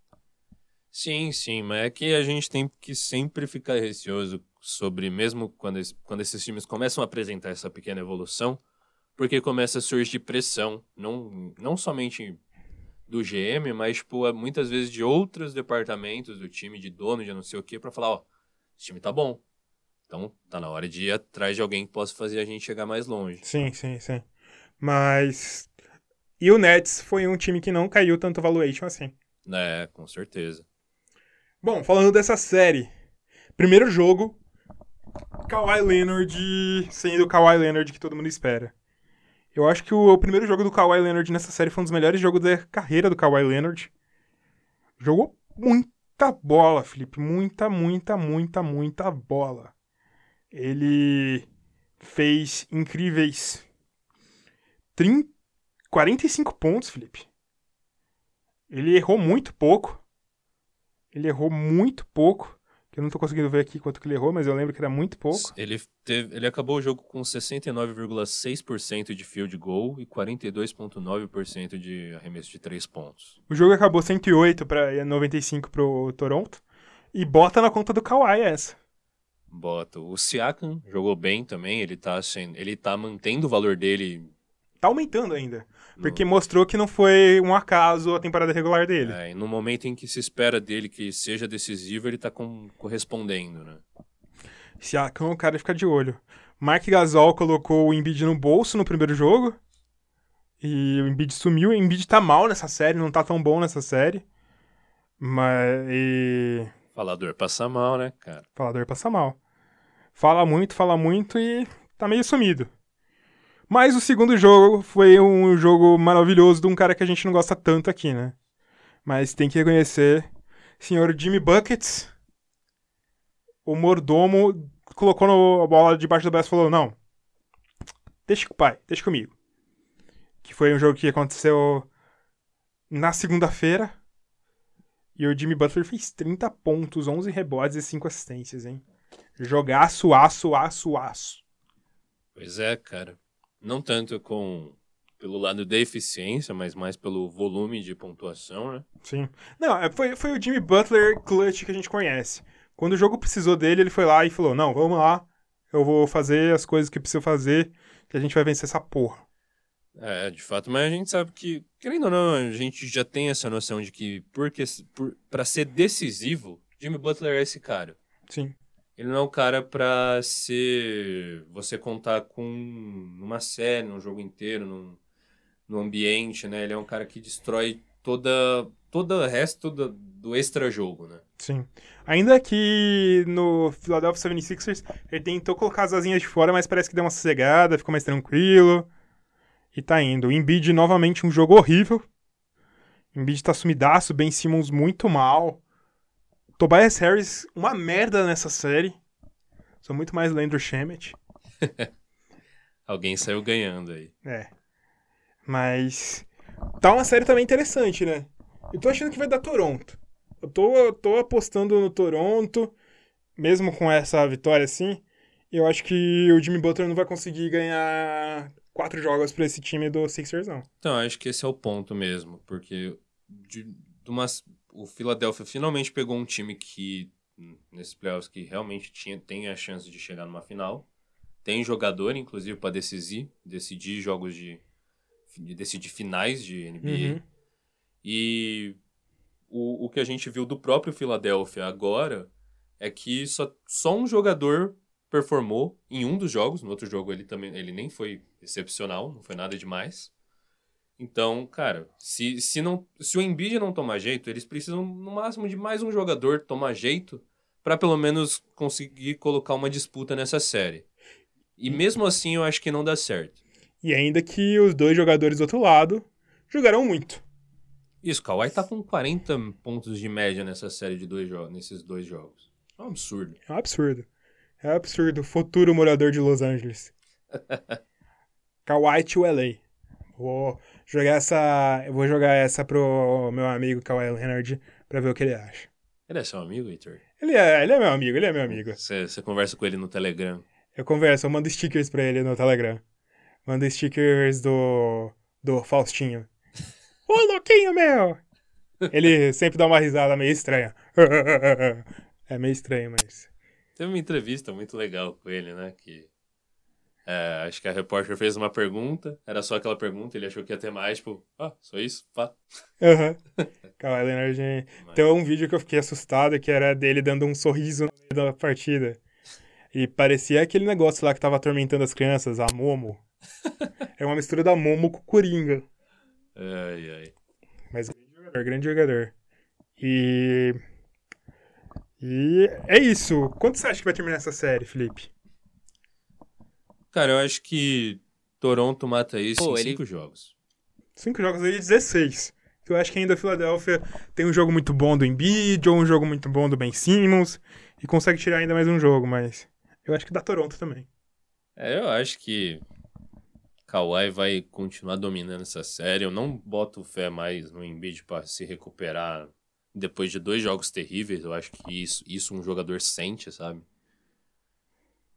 Sim, sim, mas é que a gente tem que sempre ficar receoso sobre, mesmo quando, quando esses times começam a apresentar essa pequena evolução, porque começa a surgir pressão, não, não somente do GM, mas tipo, muitas vezes de outros departamentos do time, de dono, de não sei o que, para falar, ó, esse time tá bom. Então, tá na hora de ir atrás de alguém que possa fazer a gente chegar mais longe. Sim, sim, sim. Mas. E o Nets foi um time que não caiu tanto valuation assim. É, com certeza. Bom, falando dessa série. Primeiro jogo, Kawhi Leonard sendo o Kawhi Leonard que todo mundo espera. Eu acho que o, o, primeiro jogo do Kawhi Leonard nessa série foi um dos melhores jogos da carreira do Kawhi Leonard. Jogou muita bola, Felipe. Muita, muita, muita, muita bola. Ele fez incríveis 30, 45 pontos, Felipe. Ele errou muito pouco. Ele errou muito pouco. que eu não tô conseguindo ver aqui quanto que ele errou, mas eu lembro que era muito pouco. Ele, teve, ele acabou o jogo com 69,6% de field goal e 42,9% de arremesso de 3 pontos. O jogo acabou 108 para 95 pro Toronto. E bota na conta do Kawhi essa. Bota. O Siakam jogou bem também, ele tá, sendo, ele tá mantendo o valor dele. Tá aumentando ainda. Porque mostrou que não foi um acaso a temporada regular dele. É, e no momento em que se espera dele que seja decisivo, ele tá com, correspondendo, né? Siakam, o cara fica de olho. Mark Gasol colocou o Embiid no bolso no primeiro jogo. E o Embiid sumiu. O Embiid tá mal nessa série, não tá tão bom nessa série. Mas. E... Falador passa mal, né, cara? Falador passa mal. Fala muito, fala muito e tá meio sumido. Mas o segundo jogo foi um jogo maravilhoso de um cara que a gente não gosta tanto aqui, né? Mas tem que reconhecer, senhor Jimmy Buckets, o mordomo colocou no, a bola debaixo do braço e falou: Não, deixa com o pai, deixa comigo. Que foi um jogo que aconteceu na segunda-feira. E o Jimmy Butler fez 30 pontos, 11 rebotes e 5 assistências, hein? Jogaço, aço, aço, aço. Pois é, cara. Não tanto com pelo lado da eficiência, mas mais pelo volume de pontuação, né? Sim. Não, é, foi, foi o Jimmy Butler clutch que a gente conhece. Quando o jogo precisou dele, ele foi lá e falou: Não, vamos lá, eu vou fazer as coisas que preciso fazer, que a gente vai vencer essa porra. É, de fato, mas a gente sabe que, querendo ou não, a gente já tem essa noção de que, porque, por, pra ser decisivo, Jimmy Butler é esse cara. Sim. Ele não é um cara pra ser. você contar com numa série, num jogo inteiro, num, ambiente, né? Ele é um cara que destrói toda todo o resto do, do extra-jogo, né? Sim. Ainda que no Philadelphia 76ers ele tentou colocar as asinhas de fora, mas parece que deu uma sossegada, ficou mais tranquilo. E tá indo. O Embiid novamente um jogo horrível. O Embiid tá sumidaço, Ben Simmons muito mal. Tobias Harris, uma merda nessa série. Sou muito mais Landry Shamet. Alguém saiu ganhando aí. É. Mas tá uma série também interessante, né? Eu tô achando que vai dar Toronto. Eu tô, eu tô apostando no Toronto, mesmo com essa vitória assim. Eu acho que o Jimmy Butler não vai conseguir ganhar quatro jogos para esse time do Sixers, não. Então, acho que esse é o ponto mesmo, porque de, de umas, o Philadelphia finalmente pegou um time que, nesses playoffs, que realmente tinha, tem a chance de chegar numa final. Tem jogador, inclusive, para decidir, decidir jogos de, de decidir finais de NBA. Uhum. E o, o que a gente viu do próprio Philadelphia agora é que só, só um jogador performou em um dos jogos. No outro jogo ele também ele nem foi excepcional, não foi nada demais. Então, cara, se, se, não, se o Embiid não tomar jeito, eles precisam no máximo de mais um jogador tomar jeito para pelo menos conseguir colocar uma disputa nessa série. E mesmo assim eu acho que não dá certo. E ainda que os dois jogadores do outro lado jogaram muito. Isso, Kawhi tá com 40 pontos de média nessa série de dois jogos, nesses dois jogos. É um absurdo. É um absurdo. É um absurdo. Futuro morador de Los Angeles. Kawhi to LA. Vou jogar essa, vou jogar essa pro meu amigo Kawhi Leonard pra ver o que ele acha. Ele é seu amigo, Heitor? Ele é, ele é meu amigo, ele é meu amigo. Você, você conversa com ele no Telegram? Eu converso, eu mando stickers pra ele no Telegram. Mando stickers do, do Faustinho. Ô, louquinho, meu! Ele sempre dá uma risada meio estranha. é meio estranho, mas. Teve uma entrevista muito legal com ele, né? Que. É, acho que a repórter fez uma pergunta, era só aquela pergunta, ele achou que ia ter mais, tipo, ah, só isso? Pá. Aham. Uhum. Calma, Leonard. Mas... Tem um vídeo que eu fiquei assustado, que era dele dando um sorriso no meio da partida. E parecia aquele negócio lá que tava atormentando as crianças, a Momo. é uma mistura da Momo com o Coringa. Ai, ai. Mas grande jogador, grande jogador. E. E é isso. Quanto você acha que vai terminar essa série, Felipe? Cara, eu acho que Toronto mata isso Pô, em ele... cinco jogos. Cinco jogos aí, 16. Eu acho que ainda a Filadélfia tem um jogo muito bom do Embiid, ou um jogo muito bom do Ben Simmons, e consegue tirar ainda mais um jogo, mas eu acho que dá Toronto também. É, eu acho que Kawhi vai continuar dominando essa série. Eu não boto fé mais no Embiid para se recuperar depois de dois jogos terríveis, eu acho que isso, isso um jogador sente, sabe?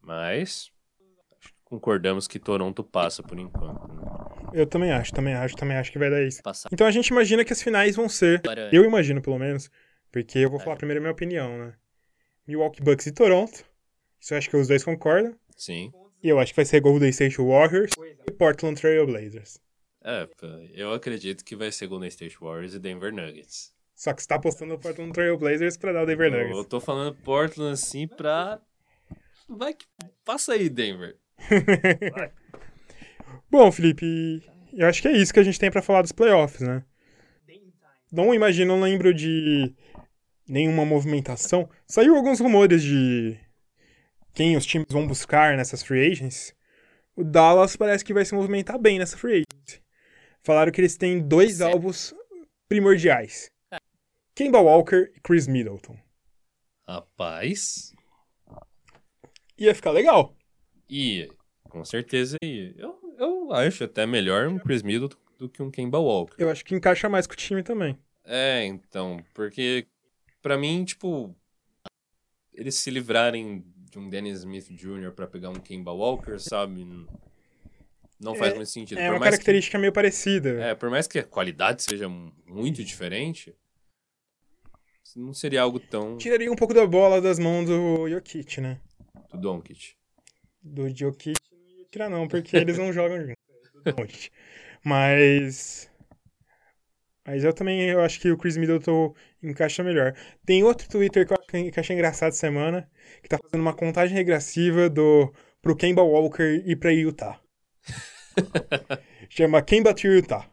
Mas concordamos que Toronto passa por enquanto. Né? Eu também acho, também acho, também acho que vai dar isso. Passar. Então a gente imagina que as finais vão ser. Eu imagino, pelo menos. Porque eu vou falar primeiro a minha opinião, né? Milwaukee Bucks e Toronto. Isso eu acho que os dois concordam. Sim. E eu acho que vai ser Golden State Warriors e Portland Trail Blazers. É, eu acredito que vai ser Golden State Warriors e Denver Nuggets. Só que você tá apostando no Portland Trail Blazers pra dar o Denver Eu Nuggets. tô falando Portland assim pra. Vai que. Passa aí, Denver. Bom, Felipe, eu acho que é isso que a gente tem pra falar dos playoffs, né? Não imagino, não lembro de nenhuma movimentação. Saiu alguns rumores de quem os times vão buscar nessas free agents. O Dallas parece que vai se movimentar bem nessa free agent. Falaram que eles têm dois alvos primordiais. Kemba Walker e Chris Middleton. Rapaz. Ia ficar legal. E com certeza ia. Eu, eu acho até melhor um Chris Middleton do que um Kemba Walker. Eu acho que encaixa mais com o time também. É, então, porque pra mim, tipo, eles se livrarem de um Dennis Smith Jr. pra pegar um Kemba Walker, sabe? Não faz muito sentido. É por uma característica meio parecida. Que, é, por mais que a qualidade seja mu- muito diferente, não seria algo tão Tiraria um pouco da bola das mãos do Jokic, né? do Doncic. Do Jokic não ia tirar não, porque eles não jogam juntos. Doncic. Mas... Mas eu também eu acho que o Chris Middleton encaixa melhor. Tem outro Twitter que eu acho que achei engraçado semana, que tá fazendo uma contagem regressiva do, pro Kemba Walker ir pra Utah. Chama Kemba to Utah.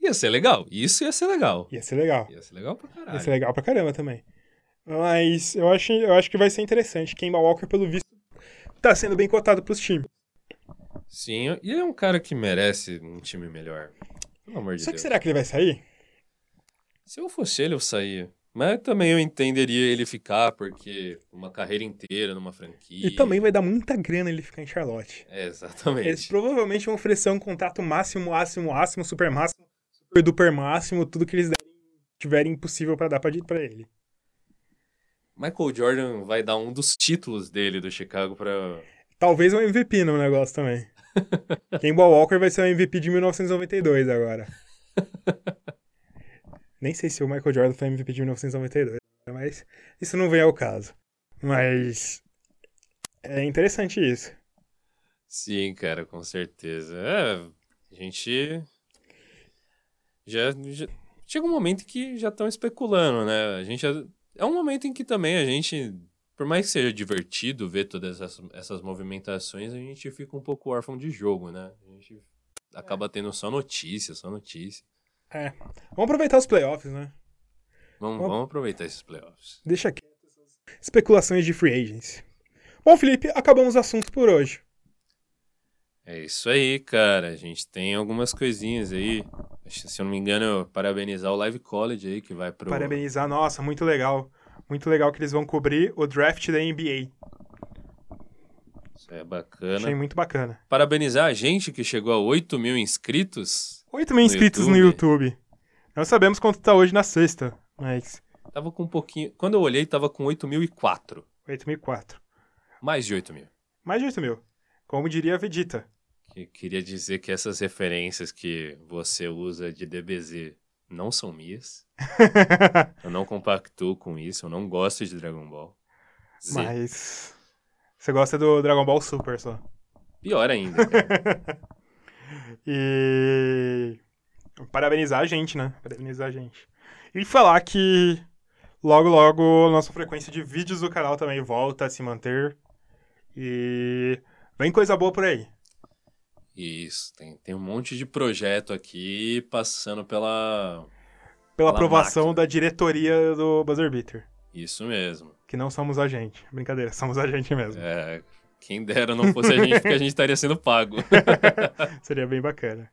Ia ser legal. Isso ia ser legal. Ia ser legal. Ia ser legal pra caralho. Ia ser legal pra caramba também. Mas eu acho, eu acho que vai ser interessante. Kemba Walker, pelo visto, tá sendo bem cotado pros times. Sim, e é um cara que merece um time melhor. Pelo amor de Só que Deus. será que ele vai sair? Se eu fosse ele, eu saía. Mas também eu entenderia ele ficar, porque uma carreira inteira numa franquia. E também vai dar muita grana ele ficar em Charlotte. É, exatamente. Eles provavelmente vão oferecer um contrato máximo, máximo, máximo, super máximo, super duper máximo, tudo que eles derem, tiverem possível pra dar pra, pra ele. Michael Jordan vai dar um dos títulos dele do Chicago pra. Talvez um MVP no negócio também. Kemba Walker vai ser o MVP de 1992 agora. Nem sei se o Michael Jordan foi MVP de 1992, mas isso não vem ao caso. Mas é interessante isso. Sim, cara, com certeza. É, a gente. Já, já- Chega um momento em que já estão especulando, né? A gente. já- É um momento em que também a gente. Por mais que seja divertido ver todas essas, essas movimentações, a gente fica um pouco órfão de jogo, né? A gente acaba tendo só notícia, só notícia. É. Vamos aproveitar os playoffs, né? Vamos, Bom. vamos aproveitar esses playoffs. Deixa aqui. Especulações de free agents. Bom, Felipe, acabamos o assunto por hoje. É isso aí, cara. A gente tem algumas coisinhas aí. Se eu não me engano, parabenizar o Live College aí, que vai pro. Parabenizar, nossa, muito legal. Muito legal que eles vão cobrir o draft da NBA. Isso é bacana. Achei muito bacana. Parabenizar a gente que chegou a 8 mil inscritos. 8 mil inscritos no YouTube. Não sabemos quanto tá hoje na sexta, mas Tava com um pouquinho. Quando eu olhei, tava com 8.004. 8.004. Mais de 8 mil. Mais de 8 mil. Como diria a Vegeta. Que queria dizer que essas referências que você usa de DBZ não são minhas. Eu não compactuo com isso. Eu não gosto de Dragon Ball. Z. mas. Você gosta do Dragon Ball Super só. Pior ainda. E. Parabenizar a gente, né? Parabenizar a gente. E falar que logo, logo, nossa frequência de vídeos do canal também volta a se manter. E. Vem coisa boa por aí. Isso. Tem, tem um monte de projeto aqui passando pela. Pela Pela aprovação máquina. da diretoria do Buzzer Beater. Isso mesmo. Que não somos a gente. Brincadeira, somos a gente mesmo. É, quem dera não fosse a gente, porque a gente estaria sendo pago. Seria bem bacana.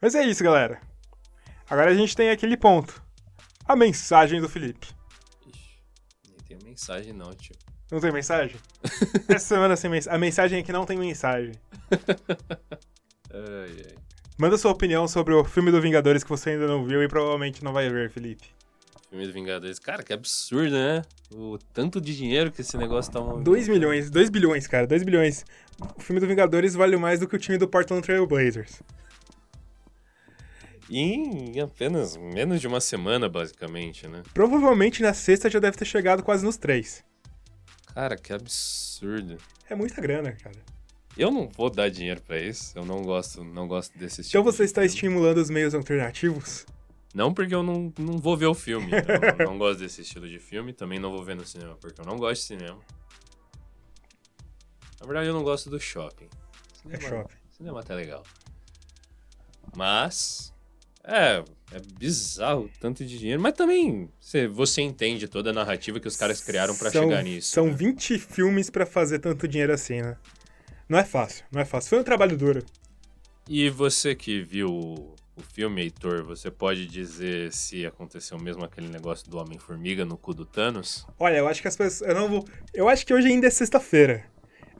Mas é isso, galera. Agora a gente tem aquele ponto. A mensagem do Felipe. Ixi, nem tem mensagem não, tio. Não tem mensagem? Essa semana sem mensagem. A mensagem é que não tem mensagem. Ai, ai. Manda sua opinião sobre o filme do Vingadores que você ainda não viu e provavelmente não vai ver, Felipe. filme do Vingadores. Cara, que absurdo, né? O tanto de dinheiro que esse negócio tá movendo. 2 milhões, 2 bilhões, cara, 2 bilhões. O filme do Vingadores vale mais do que o time do Portland Trail Blazers. Em apenas menos de uma semana, basicamente, né? Provavelmente na sexta já deve ter chegado quase nos três. Cara, que absurdo. É muita grana, cara. Eu não vou dar dinheiro pra isso. Eu não gosto, não gosto desse Então tipo você está estimulando os meios alternativos? Não porque eu não, não vou ver o filme. então eu não gosto desse estilo de filme. Também não vou ver no cinema, porque eu não gosto de cinema. Na verdade, eu não gosto do shopping. É shopping. Cinema até legal. Mas. É, é bizarro tanto de dinheiro. Mas também você, você entende toda a narrativa que os caras criaram pra São- chegar nisso. São né? 20 filmes pra fazer tanto dinheiro assim, né? Não é fácil, não é fácil. Foi um trabalho duro. E você que viu o, filme, Heitor, você pode dizer se aconteceu mesmo aquele negócio do Homem-Formiga no cu do Thanos? Olha, eu acho que as pessoas. Eu não vou. Eu acho que hoje ainda é sexta-feira.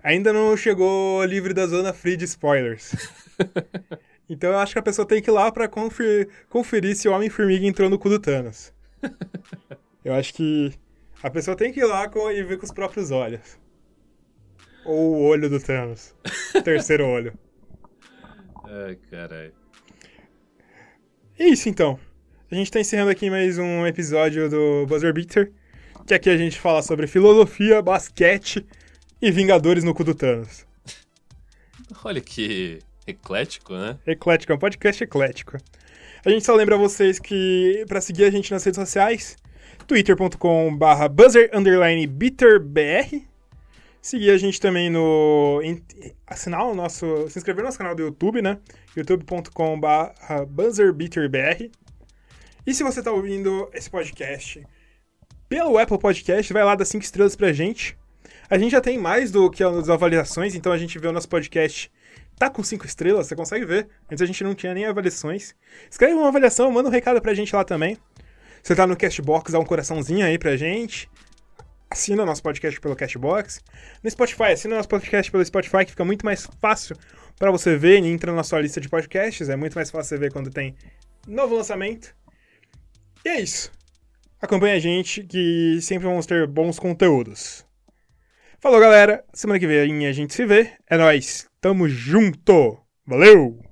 Ainda não chegou livre da zona free de spoilers. então eu acho que a pessoa tem que ir lá pra confer- conferir se o Homem-Formiga entrou no cu do Thanos. Eu acho que a pessoa tem que ir lá com- e ver com os próprios olhos. Ou o olho do Thanos. Terceiro olho. Ai, caralho. É isso então. A gente tá encerrando aqui mais um episódio do Buzzer Beater. Que aqui a gente fala sobre filosofia, basquete e Vingadores no cu do Thanos. Olha que eclético, né? Eclético, é um podcast eclético. A gente só lembra vocês que para seguir a gente nas redes sociais, twitter.com/barra buzzer underline bitterbr. Seguir a gente também no. assinar o nosso. se inscrever no nosso canal do YouTube, né? buzzerbeaterbr. E se você tá ouvindo esse podcast pelo Apple Podcast, vai lá dar 5 estrelas pra gente. A gente já tem mais do que as avaliações, então a gente vê o nosso podcast tá com 5 estrelas, você consegue ver. Antes a gente não tinha nem avaliações. Escreve uma avaliação, manda um recado pra gente lá também. Você tá no Castbox, dá um coraçãozinho aí pra gente. Assina nosso podcast pelo Castbox. No Spotify, assina nosso podcast pelo Spotify, que fica muito mais fácil pra você ver e entra na sua lista de podcasts. É muito mais fácil você ver quando tem novo lançamento. E é isso. Acompanhe a gente, que sempre vamos ter bons conteúdos. Falou, galera. Semana que vem a gente se vê. É nóis. Tamo junto. Valeu!